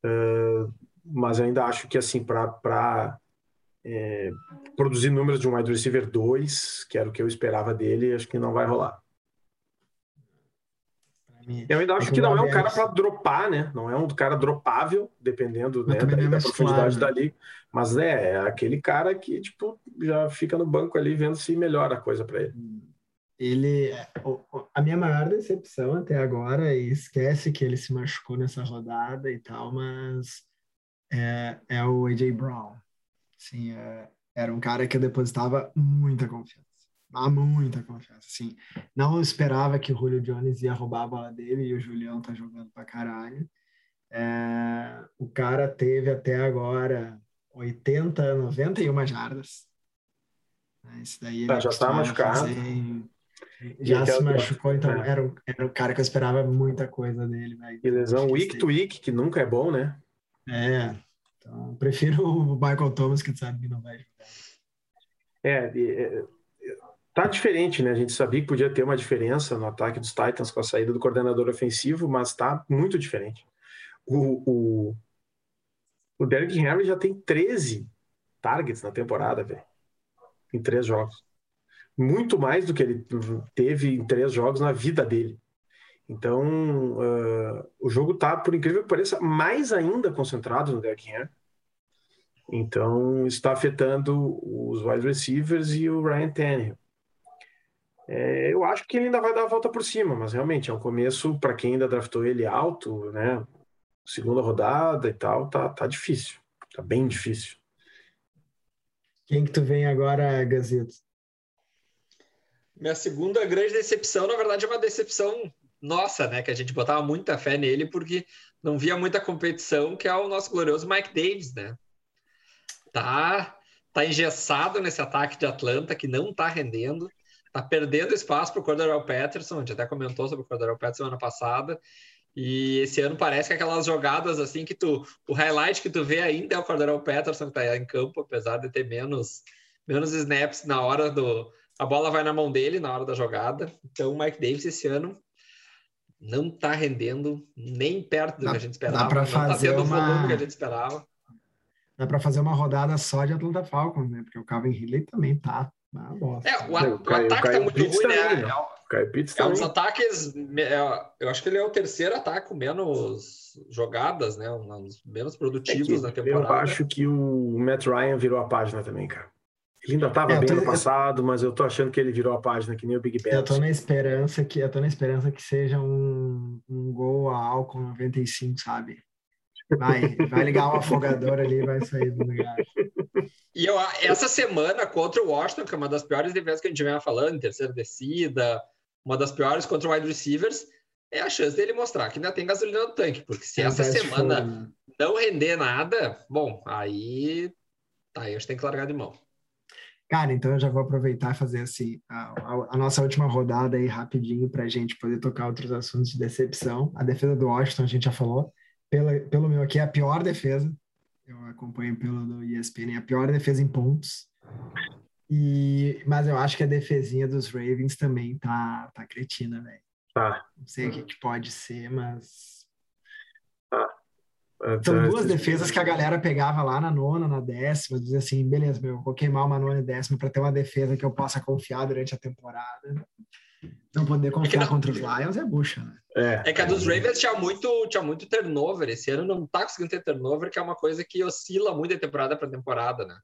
Uh, mas eu ainda acho que, assim, para é, produzir números de um wide receiver 2, que era o que eu esperava dele, acho que não vai rolar. Eu ainda acho É que não é um cara para dropar, né? Não é um cara dropável, dependendo né, da, é da mais profundidade titular, da liga. Mas é, é aquele cara que, tipo, já fica no banco ali vendo se melhora a coisa para ele. Ele, a minha maior decepção até agora, e esquece que ele se machucou nessa rodada e tal, mas é, é o AJ Brown. Sim, é, era um cara que eu depositava muita confiança. Ah, muita confiança. Assim, não esperava que o Julio Jones ia roubar a bola dele e o Julião tá jogando pra caralho. É, o cara teve até agora 80, 91 jardas. É, Esse daí ele Ah, já tá machucado. fazer Já se machucou, então é. era, um, era um cara que eu esperava muita coisa dele. velho. E lesão week to week, que nunca é bom, né? É, então prefiro o Michael Thomas, que sabe que não vai jogar. É, é, tá diferente, né? A gente sabia que podia ter uma diferença no ataque dos Titans com a saída do coordenador ofensivo, mas tá muito diferente. O, o, o Derrick Henry já tem 13 targets na temporada, velho. Em três jogos. Muito mais do que ele teve em três jogos na vida dele. Então, ah, o jogo tá, por incrível que pareça, mais ainda concentrado no Derrick Henry. Então, está afetando os wide receivers e o Ryan Tannehill. É, eu acho que ele ainda vai dar a volta por cima, mas realmente é um começo para quem ainda draftou ele alto, né? Segunda rodada e tal, tá, tá difícil. Tá bem difícil. Quem que tu vem agora, Gazito? Minha segunda grande decepção, na verdade, é uma decepção nossa, né? Que a gente botava muita fé nele porque não via muita competição, que é o nosso glorioso Mike Davis, né? Tá, tá engessado nesse ataque de Atlanta, que não tá rendendo, tá perdendo espaço para o Cordarrelle Patterson, a gente até comentou sobre o Cordarrelle Patterson semana passada, e esse ano parece que aquelas jogadas assim que tu, o highlight que tu vê ainda é o Cordarrelle Patterson que tá em campo, apesar de ter menos, menos snaps na hora do, a bola vai na mão dele na hora da jogada. Então o Mike Davis esse ano não tá rendendo nem perto do Dá- que a gente esperava. dá pra não tá fazer tendo o uma- volume que a gente esperava. Dá para fazer uma rodada só de Atlanta Falcons, né? Porque o Calvin Ridley também tá uma bosta. É, o, a- É, o o Caio- ataque tá Caio muito Pitts ruim, também, né? né? É, o- O Kyle Pitts é um dos também. ataques. é, eu acho que ele é o terceiro ataque com menos jogadas, né? Um dos menos É produtivos que na eu temporada. acho que o Matt Ryan virou a página também, cara. Ele ainda estava É, bem tô- no passado, mas eu tô achando que ele virou a página que nem o Big Ben. Eu tô na esperança que eu tô na esperança que seja um, um gol a álcool 95, sabe? Vai, vai ligar um afogador ali e vai sair do lugar. E eu, essa semana contra o Washington, que é uma das piores defesas que a gente vem falando, terceira descida, uma das piores contra o wide receivers, é a chance dele mostrar que ainda tem gasolina no tanque, porque se É essa semana né? não render nada, bom, aí tá, aí a gente tem que largar de mão. Cara, então eu já vou aproveitar e fazer assim a, a- a nossa última rodada aí rapidinho para a gente poder tocar outros assuntos de decepção. A defesa do Washington a gente já falou. Pela, pelo meu aqui é a pior defesa. Eu acompanho pelo do ESPN, é a pior defesa em pontos. E, mas eu acho que a defesinha dos Ravens também tá, tá cretina, velho. Tá. Não sei o que, que pode ser, mas É, São tá, duas tá- defesas que a galera pegava lá na nona, na décima, dizia assim, beleza, meu, vou queimar uma nona e décima para ter uma defesa que eu possa confiar durante a temporada. Não poder confiar não- contra os Lions é bucha, né? É, É que a dos Ravens tinha muito, tinha muito turnover. Esse ano não tá conseguindo ter turnover, que é uma coisa que oscila muito de temporada para temporada, né?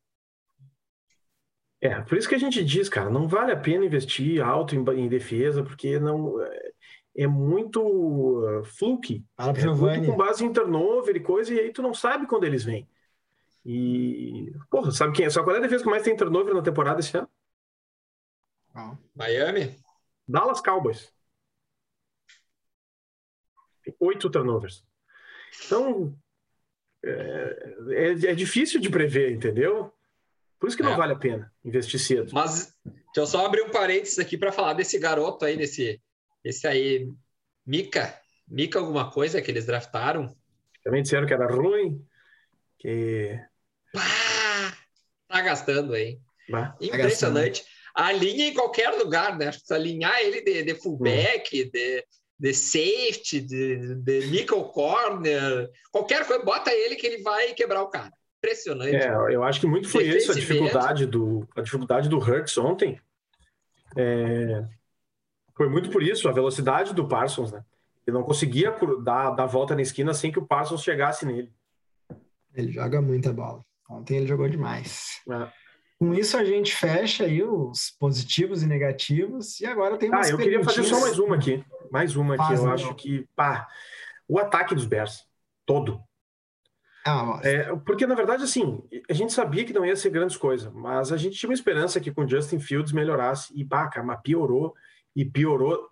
é, por isso que a gente diz, cara, não vale a pena investir alto em, em defesa, porque não é, é muito uh, fluke. Fala pro É muito com base em turnover e coisa, e aí tu não sabe quando eles vêm. E, porra, sabe quem é? Só qual é a defesa que mais tem turnover na temporada esse ano? Miami? Dallas Cowboys. Oito turnovers. Então, é, é, é difícil de prever, entendeu? Por isso que não É. vale a pena investir cedo. Mas deixa eu só abrir um parênteses aqui para falar desse garoto aí, desse esse aí, Mika. Mika alguma coisa que eles draftaram. Também disseram que era ruim, que... Pá! Tá gastando aí. Bah, Impressionante. A linha em qualquer lugar, né? Acho que se alinhar ele de, de fullback, de, de safety, de, de nickel corner, qualquer coisa, bota ele que ele vai quebrar o cara. Impressionante. É, eu acho que muito foi isso a dificuldade do a dificuldade do Hurts ontem. É, foi muito por isso a velocidade do Parsons, né? Ele não conseguia dar, dar a volta na esquina sem que o Parsons chegasse nele. Ele joga muita bola. Ontem ele jogou demais. É. Com isso, a gente fecha aí os positivos e negativos. E agora tem umas Ah, eu queria fazer só mais uma aqui. Mais uma aqui. Faz, eu então. acho que, pá, o ataque dos Bears, todo. Bosta. É, porque, na verdade, assim, a gente sabia que não ia ser grandes coisas, mas a gente tinha uma esperança que com Justin Fields melhorasse. E, pá, cara, mas piorou. E piorou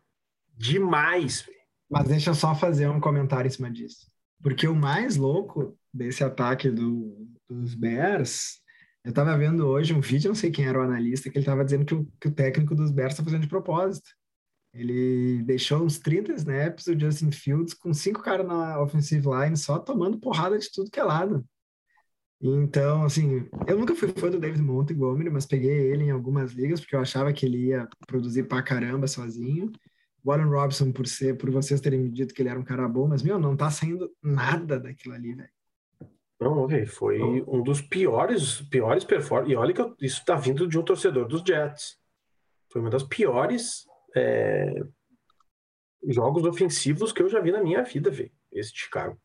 demais. Mas deixa eu só fazer um comentário em cima disso. Porque o mais louco desse ataque do- dos Bears, eu tava vendo hoje um vídeo, não sei quem era o analista, que ele tava dizendo que o, que o técnico dos Bears tá fazendo de propósito. Ele deixou uns 30 snaps o Justin Fields com cinco caras na offensive line só tomando porrada de tudo que é lado. Então, assim, eu nunca fui fã do David Montgomery, mas peguei ele em algumas ligas porque eu achava que ele ia produzir pra caramba sozinho. O Allen Robinson, por ser, por vocês terem me dito que ele era um cara bom, mas, meu, não tá saindo nada daquilo ali, velho. Não, velho, foi um dos piores, piores performances. E olha que eu- isso tá vindo de um torcedor dos Jets. Foi uma das piores é, jogos ofensivos que eu já vi na minha vida, velho. Esse de Chicago.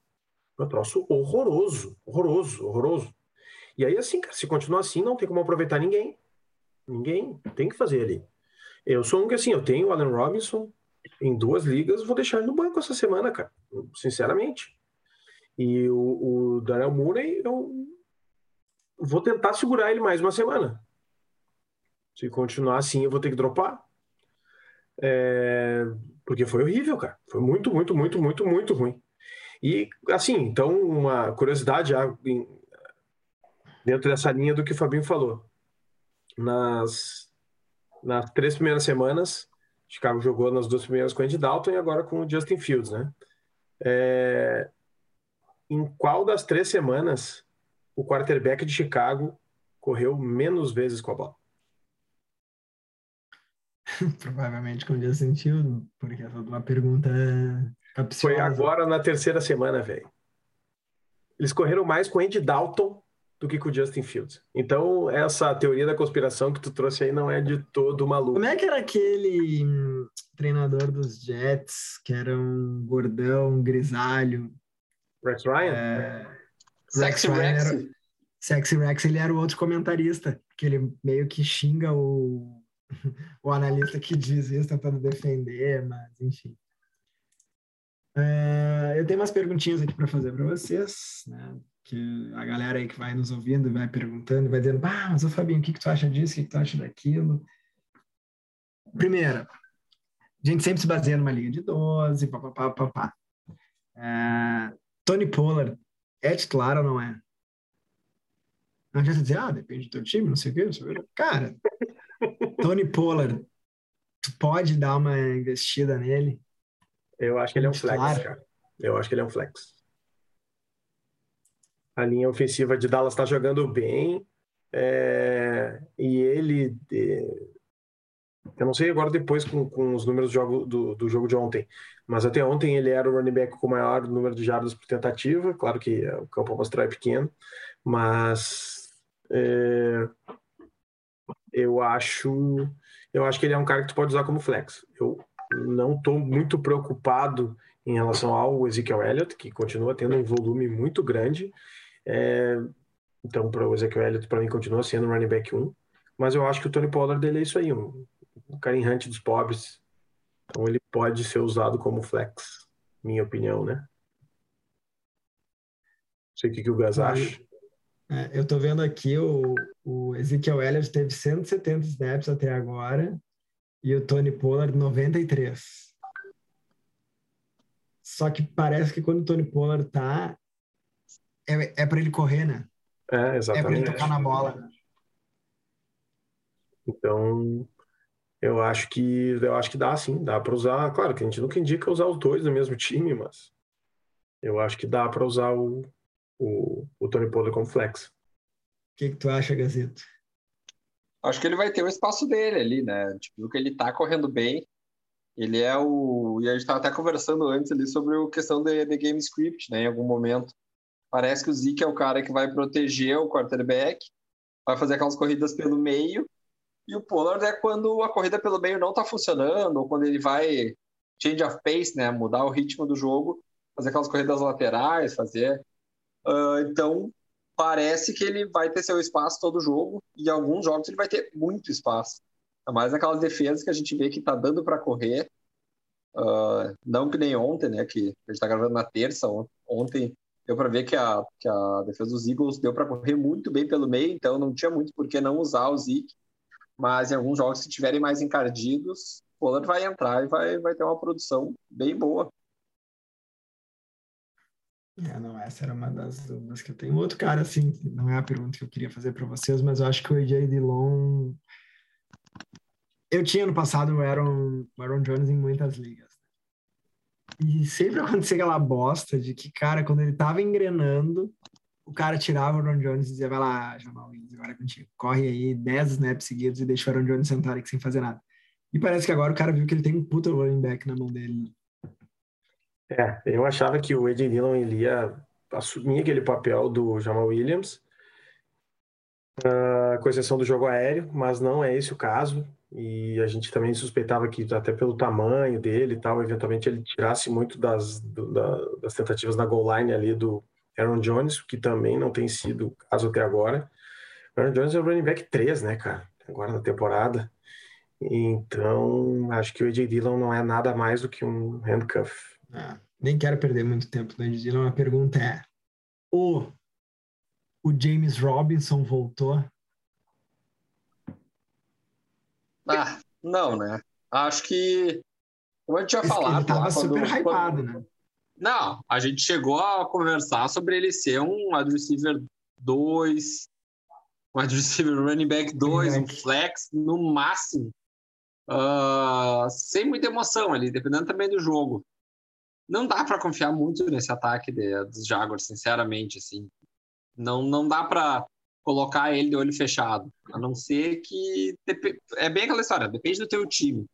Um troço horroroso, horroroso, horroroso. E aí, assim, cara, se continuar assim, não tem como aproveitar ninguém. Ninguém. Tem que fazer ali. Eu sou um que, assim, eu tenho o Allen Robinson em duas ligas, vou deixar ele no banco essa semana, cara. Sinceramente. E o, o Darrell Mooney, eu vou tentar segurar ele mais uma semana. Se continuar assim, eu vou ter que dropar. É, Porque foi horrível, cara. Foi muito, muito, muito, muito, muito ruim. E, assim, então, uma curiosidade em- dentro dessa linha do que o Fabinho falou. Nas, nas três primeiras semanas, Chicago jogou nas duas primeiras com o Andy Dalton e agora com o Justin Fields, né? É, em qual das três semanas o quarterback de Chicago correu menos vezes com a bola? <laughs> Provavelmente com o Justin Fields, porque essa é uma pergunta capciosa. Foi agora na terceira semana, velho. Eles correram mais com o Andy Dalton do que com o Justin Fields. Então, essa teoria da conspiração que tu trouxe aí não é de todo maluco. Como é que era aquele hum, treinador dos Jets, que era um gordão, grisalho? Rex Ryan? É, Sexy Ryan Rex. era- Sexy Rex, ele era o outro comentarista, que ele meio que xinga o, <laughs> o analista que diz isso, tentando defender, mas enfim. É, eu tenho umas perguntinhas aqui para fazer para vocês, né? Que a galera aí que vai nos ouvindo vai perguntando, vai dizendo, ah, mas ô Fabinho, o que, que tu acha disso? O que, que tu acha daquilo? Primeira, a gente sempre se baseia numa liga de 12, papapá, papá. É, Tony Pollard é titular ou não é? Não adianta dizer, ah, depende do teu time, não sei o quê, não sei o quê. Cara, <laughs> Tony Pollard, tu pode dar uma investida nele? Eu acho que ele é um flex, Claro. cara. Eu acho que ele é um flex. A linha ofensiva de Dallas está jogando bem. é, e ele. Eu não sei agora depois com, com os números do jogo, do, do jogo de ontem, mas até ontem ele era o running back com o maior número de jardas por tentativa. Claro que é, o campo amostral é pequeno, mas é, eu acho eu acho que ele é um cara que tu pode usar como flex. Eu não estou muito preocupado em relação ao Ezekiel Elliott, que continua tendo um volume muito grande. É, então, para o Ezekiel Elliott, para mim, continua sendo running back 1. Mas eu acho que o Tony Pollard dele é isso aí, um, cara errante dos pobres. Então, ele pode ser usado como flex, minha opinião, né? Não sei o que, que o Gus acha. É, eu tô vendo aqui o, o Ezekiel Elliott teve 170 snaps até agora e o Tony Pollard 93. Só que parece que quando o Tony Pollard tá, é, é para ele correr, né? É, É para ele exatamente. tocar na bola. Então, eu acho que eu acho que dá sim, dá para usar. Claro que a gente nunca indica usar os dois no mesmo time, mas eu acho que dá para usar o, o, o Tony Pollard como flex. O que, que tu acha, Gazito? Acho que ele vai ter o espaço dele ali, né? Tipo, que ele tá correndo bem. Ele é o. E a gente estava até conversando antes ali sobre a questão de, de game script, né? Em algum momento. Parece que o Zeke é o cara que vai proteger o quarterback, vai fazer aquelas corridas pelo meio. E o Pollard é quando a corrida pelo meio não tá funcionando, ou quando ele vai change of pace, né? Mudar o ritmo do jogo, fazer aquelas corridas laterais, fazer. Uh, então, parece que ele vai ter seu espaço todo jogo, e alguns jogos ele vai ter muito espaço. Ainda mais naquelas defesas que a gente vê que tá dando para correr. Uh, não que nem ontem, né? Que a gente tá gravando na terça. Ontem deu para ver que a, que a defesa dos Eagles deu para correr muito bem pelo meio, então não tinha muito por que não usar o Zeke. Mas em alguns jogos, se tiverem mais encardidos, o Pollard vai entrar e vai, vai ter uma produção bem boa. É, não, essa era uma das dúvidas que eu tenho. Outro cara, assim, não é a pergunta que eu queria fazer para vocês, mas eu acho que o AJ Dillon. Eu tinha no passado o Aaron, o Aaron Jones em muitas ligas. E sempre <laughs> acontecia aquela bosta de que, cara, quando ele tava engrenando, o cara tirava o Aaron Jones e dizia, vai lá, Jamal Williams, agora é contigo. Corre aí 10 snaps seguidos e deixa o Aaron Jones sentar aqui sem fazer nada. E parece que agora o cara viu que ele tem um puta running back na mão dele. É, eu achava que o Ed Dillon ele ia assumir aquele papel do Jamal Williams, uh, com exceção do jogo aéreo, mas não é esse o caso. E a gente também suspeitava que, até pelo tamanho dele e tal, eventualmente ele tirasse muito das, do, da, das tentativas na goal line ali do Aaron Jones, que também não tem sido o caso até agora. Aaron Jones é o running back 3, né, cara? Agora na temporada. Então, acho que o AJ Dillon não é nada mais do que um handcuff. Ah, nem quero perder muito tempo no AJ Dillon. A pergunta é: o, o James Robinson voltou? Ah, não, né? Acho que. Como eu tinha Esse falado. Ele tava lá, super quando- hypado, quando- né? Não, a gente chegou a conversar sobre ele ser um wide receiver 2, um wide receiver running back 2, um flex no máximo. Ah, sem muita emoção ali, dependendo também do jogo. Não dá para confiar muito nesse ataque de- dos Jaguars, sinceramente, assim. Não, não dá para colocar ele de olho fechado, a não ser que é bem aquela história, depende do teu time.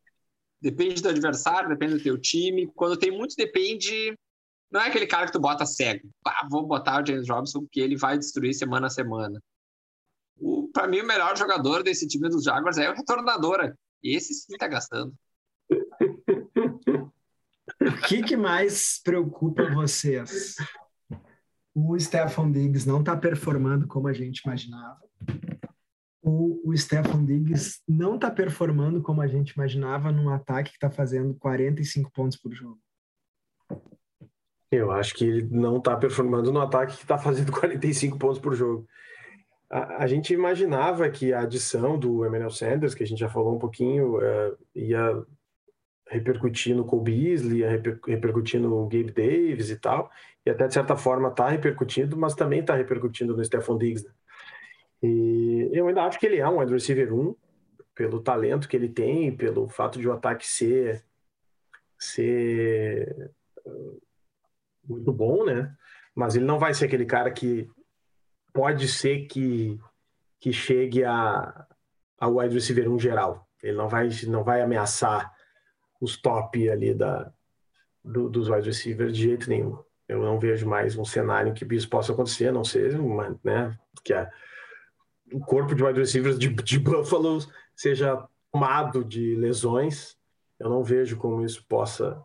Depende do adversário, depende do teu time. Quando tem muito depende não é aquele cara que tu bota cego. Ah, vou botar o James Robinson porque ele vai destruir semana a semana. O, pra mim, o melhor jogador desse time dos Jaguars é o retornadora. Esse sim tá gastando. O que, que mais preocupa vocês? O Stephon Diggs não está performando como a gente imaginava. O, o Stephon Diggs não está performando como a gente imaginava num ataque que está fazendo 45 pontos por jogo. Eu acho que ele não está performando no ataque que está fazendo <laughs> 45 pontos por jogo. A, a, gente imaginava que a adição do Emmanuel Sanders, que a gente já falou um pouquinho, uh, ia repercutir no Cole Beasley, ia reper, repercutir no Gabe Davis e tal, e até de certa forma está repercutindo, mas também está repercutindo no Stephon Diggs. Né? E eu ainda acho que ele é um wide receiver 1, pelo talento que ele tem, pelo fato de o ataque ser, ser uh, muito bom, né? Mas ele não vai ser aquele cara que pode ser que, que chegue a, a wide receiver 1 geral. Ele não vai, não vai ameaçar os top ali da, do, dos wide receivers de jeito nenhum. Eu não vejo mais um cenário que isso possa acontecer, não ser uma, né, que a, o corpo de wide receivers de, de Buffalo seja tomado de lesões. Eu não vejo como isso possa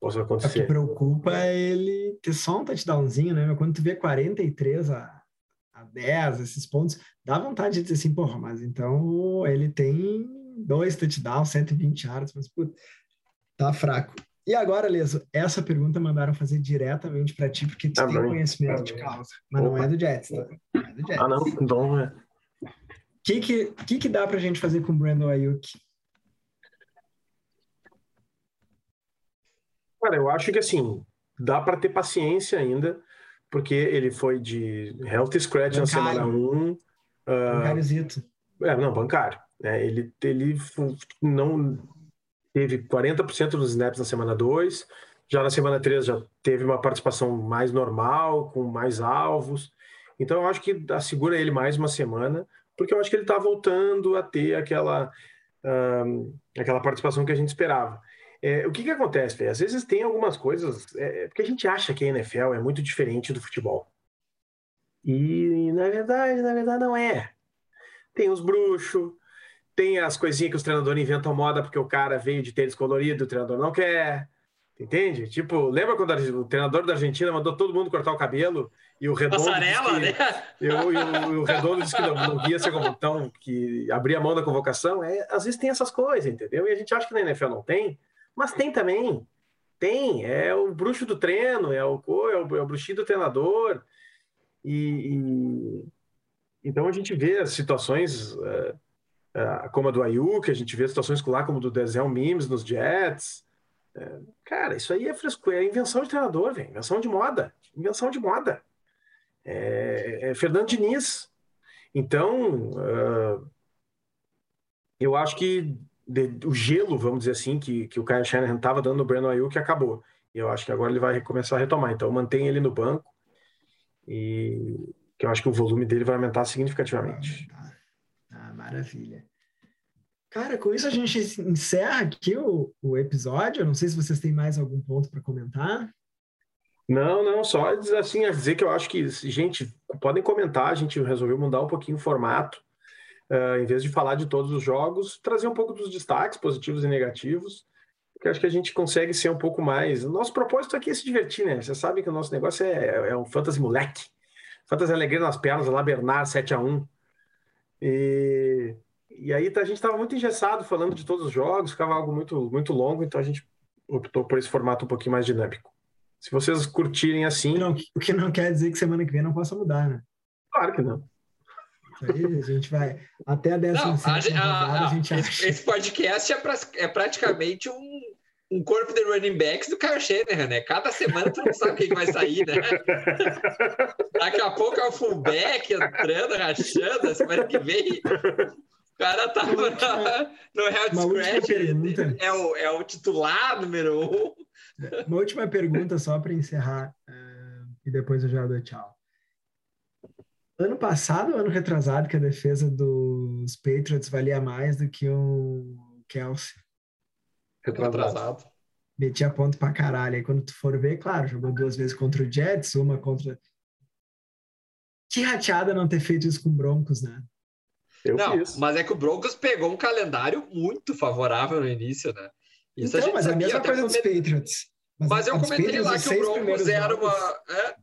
possa acontecer. O que preocupa é ele ter só um touchdownzinho, né? Quando tu vê 43 a, a 10, esses pontos, dá vontade de dizer assim, porra, mas então ele tem dois touchdowns, 120 yards, mas puta, tá fraco. E agora, Leso, essa pergunta mandaram fazer diretamente para ti, porque tu Ah, tem conhecimento de causa, mas não Opa. é do Jets, tá? Não é do Jets. Ah, não, então é. O que, que, que, que dá pra gente fazer com o Brandon Ayuk? Cara, eu acho que assim, dá para ter paciência ainda, porque ele foi de health scratch na Bancário. semana 1. Um ah, é, não, bancário. Né? Ele, ele não teve 40% dos snaps na semana 2, já na semana 3 já teve uma participação mais normal, com mais alvos. Então eu acho que assegura ele mais uma semana, porque eu acho que ele está voltando a ter aquela, ah, aquela participação que a gente esperava. É, o que, que acontece? Às vezes tem algumas coisas, é, é porque a gente acha que a NFL é muito diferente do futebol. E na verdade, na verdade não é. Tem os bruxos, tem as coisinhas que os treinadores inventam moda porque o cara veio de tênis colorido, o treinador não quer. Entende? Tipo, lembra quando o treinador da Argentina mandou todo mundo cortar o cabelo e o Redondo. Passarela, que, né? Eu, e o, o Redondo disse que não, não ia ser então, que abria mão da convocação. É, às vezes tem essas coisas, entendeu? E a gente acha que na NFL não tem, mas tem também. Tem. É o bruxo do treino, é o, é o, é o bruxinho do treinador. E, e, então a gente vê as situações uh, uh, como a do Ayuk, a gente vê situações lá como do Denzel Mims nos Jets. Uh, cara, isso aí é frescura, é invenção de treinador, velho. Invenção de moda. Invenção de moda. É, é Fernando Diniz. Então, eu acho que de, o gelo, vamos dizer assim, que, que o Kyle Shanahan estava dando no Breno Ayuk acabou. E eu acho que agora ele vai começar a retomar. Então, mantém ele no banco e que eu acho que o volume dele vai aumentar significativamente. Ah, maravilha. Cara, com isso a gente encerra aqui o, o episódio. Eu não sei se vocês têm mais algum ponto para comentar. Não, não, só assim, a dizer que eu acho que, gente, podem comentar, a gente resolveu mudar um pouquinho o formato. Uh, em vez de falar de todos os jogos, trazer um pouco dos destaques positivos e negativos, porque acho que a gente consegue ser um pouco mais. O nosso propósito aqui é se divertir, né? Você sabe que o nosso negócio é, é um fantasy moleque. Fantasy Alegria nas pernas, lá Bernard 7 a 1 E, e aí a gente estava muito engessado falando de todos os jogos, ficava algo muito, muito longo, então a gente optou por esse formato um pouquinho mais dinâmico. Se vocês curtirem assim. Não, o que não quer dizer que semana que vem não possa mudar, né? Claro que não. Aí a gente vai até a décima não, a, a, a, gente esse, esse, podcast é, pra, é praticamente um, um corpo de running backs do Kyle Shanahan, né? Cada semana tu não sabe quem vai sair, né? Daqui a pouco é o fullback entrando, rachando, a semana que vem o cara tava na, no health scratch. É o, é o titular número um. Uma última pergunta só para encerrar uh, e depois eu já dou tchau. Ano passado, ano retrasado, que a defesa dos Patriots valia mais do que o Kelsey. Retrasado. Metia ponto pra caralho. Aí quando tu for ver, claro, jogou duas vezes contra o Jets, uma contra. Que rateada não ter feito isso com o Broncos, né? Eu não, fiz. mas é que o Broncos pegou um calendário muito favorável no início, né? Isso então, a gente mas é a mesma coisa dos Patriots. Mas, mas eu comentei lá que o Broncos era uma. É,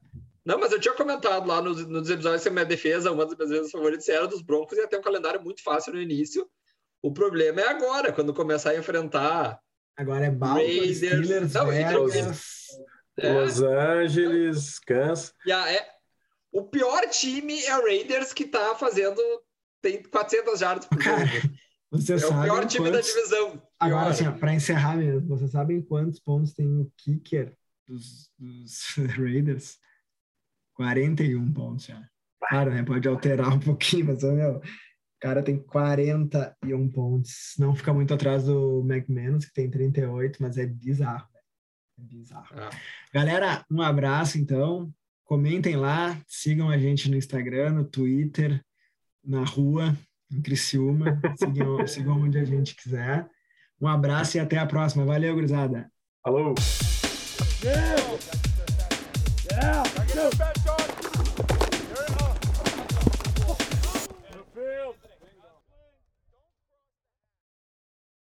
não, mas eu tinha comentado lá nos, nos episódios da minha defesa, uma das minhas vezes favoritas era dos Broncos, ia ter um calendário muito fácil no início. O problema é agora, quando começar a enfrentar. Agora é Baltimore, Steelers, não, Vegas, é. Los Angeles, Kansas. Yeah, é, o pior time é o Raiders, que tá fazendo. Tem 400 jardas por jogo. Você é o pior time quantos... da divisão. Agora, assim, para encerrar mesmo, vocês sabem quantos pontos tem o kicker dos, dos <laughs> Raiders? 41 pontos já. Claro, né? Pode alterar um pouquinho, mas meu, o cara tem 41 pontos. Não fica muito atrás do McManus, que tem 38, mas é bizarro. É bizarro. Ah. Galera, um abraço então. Comentem lá, sigam a gente no Instagram, no Twitter, na rua, em Criciúma. Sigam, <laughs> sigam onde a gente quiser. Um abraço e até a próxima. Valeu, gurizada. Falou! Yeah!